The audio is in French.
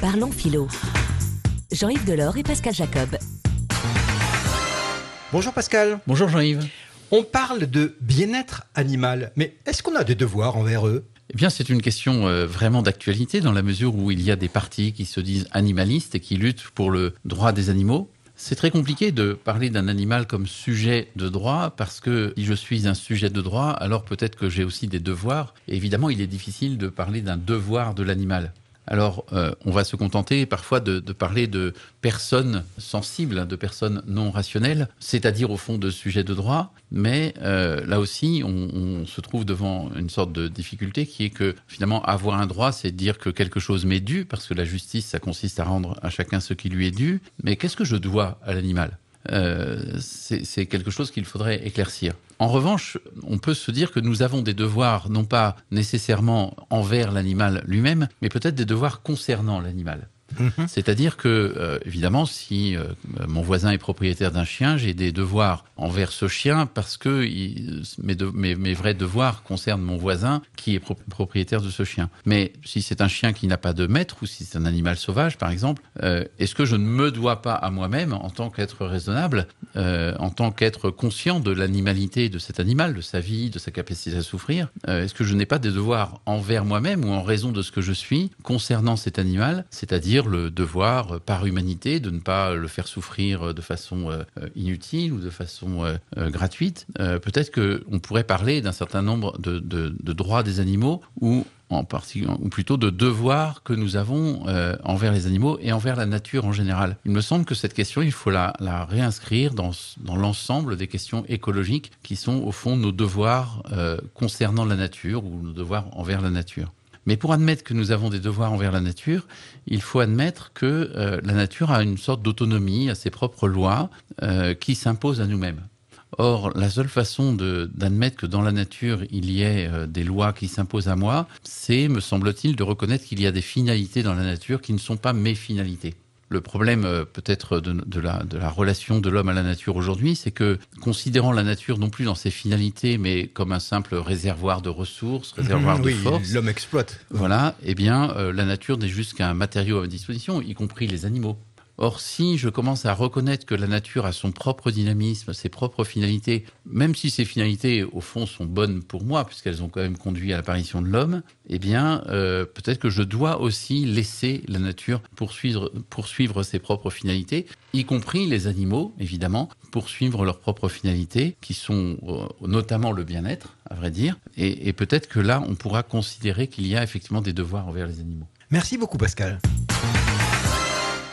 Parlons philo. Jean-Yves Delors et Pascal Jacob. Bonjour Pascal. Bonjour Jean-Yves. On parle de bien-être animal, mais est-ce qu'on a des devoirs envers eux? Eh bien, c'est une question euh, vraiment d'actualité dans la mesure où il y a des partis qui se disent animalistes et qui luttent pour le droit des animaux. C'est très compliqué de parler d'un animal comme sujet de droit parce que si je suis un sujet de droit, alors peut-être que j'ai aussi des devoirs. Et évidemment, il est difficile de parler d'un devoir de l'animal. Alors, euh, on va se contenter parfois de, parler de personnes sensibles, de personnes non rationnelles, c'est-à-dire au fond de sujets de droit. Mais euh, là aussi, on, on, se trouve devant une sorte de difficulté qui est que finalement, avoir un droit, c'est dire que quelque chose m'est dû, parce que la justice, ça consiste à rendre à chacun ce qui lui est dû. Mais qu'est-ce que je dois à l'animal? C'est quelque chose qu'il faudrait éclaircir. En revanche, on peut se dire que nous avons des devoirs, non pas nécessairement envers l'animal lui-même, mais peut-être des devoirs concernant l'animal. Mmh. C'est-à-dire que, euh, évidemment, si euh, mon voisin est propriétaire d'un chien, j'ai des devoirs envers ce chien parce que mes, vrais devoirs concernent mon voisin qui est pro propriétaire de ce chien. Mais si c'est un chien qui n'a pas de maître ou si c'est un animal sauvage, par exemple, euh, est-ce que je ne me dois pas à moi-même, en tant qu'être raisonnable, en tant qu'être conscient de l'animalité de cet animal, de sa vie, de sa capacité à souffrir, est-ce que je n'ai pas des devoirs envers moi-même ou en raison de ce que je suis concernant cet animal, c'est-à-dire le devoir euh, par humanité de ne pas le faire souffrir de façon euh, inutile ou de façon euh, gratuite. Peut-être qu'on pourrait parler d'un certain nombre de, droits des animaux ou en partie, ou plutôt de devoirs que nous avons euh, envers les animaux et envers la nature en général. Il me semble que cette question, il faut la, réinscrire dans, l'ensemble des questions écologiques qui sont au fond nos devoirs euh, concernant la nature ou nos devoirs envers la nature. Mais pour admettre que nous avons des devoirs envers la nature, il faut admettre que euh, la nature a une sorte d'autonomie, à ses propres lois, euh, qui s'imposent à nous-mêmes. Or, la seule façon d'admettre que dans la nature, il y ait euh, des lois qui s'imposent à moi, c'est, me semble-t-il, de reconnaître qu'il y a des finalités dans la nature qui ne sont pas mes finalités le problème euh, peut-être de, de, la, de la relation de l'homme à la nature aujourd'hui, c'est que considérant la nature non plus dans ses finalités, mais comme un simple réservoir de ressources, réservoir mmh, de oui, force, l'homme exploite. Voilà, eh bien, euh, la nature n'est juste qu'un matériau à disposition, y compris les animaux. Or, si je commence à reconnaître que la nature a son propre dynamisme, ses propres finalités, même si ces finalités, au fond, sont bonnes pour moi, puisqu'elles ont quand même conduit à l'apparition de l'homme, eh bien, euh, peut-être que je dois aussi laisser la nature poursuivre, ses propres finalités, y compris les animaux, évidemment, poursuivre leurs propres finalités, qui sont euh, notamment le bien-être, à vrai dire. Et peut-être que là, on pourra considérer qu'il y a effectivement des devoirs envers les animaux. Merci beaucoup, Pascal.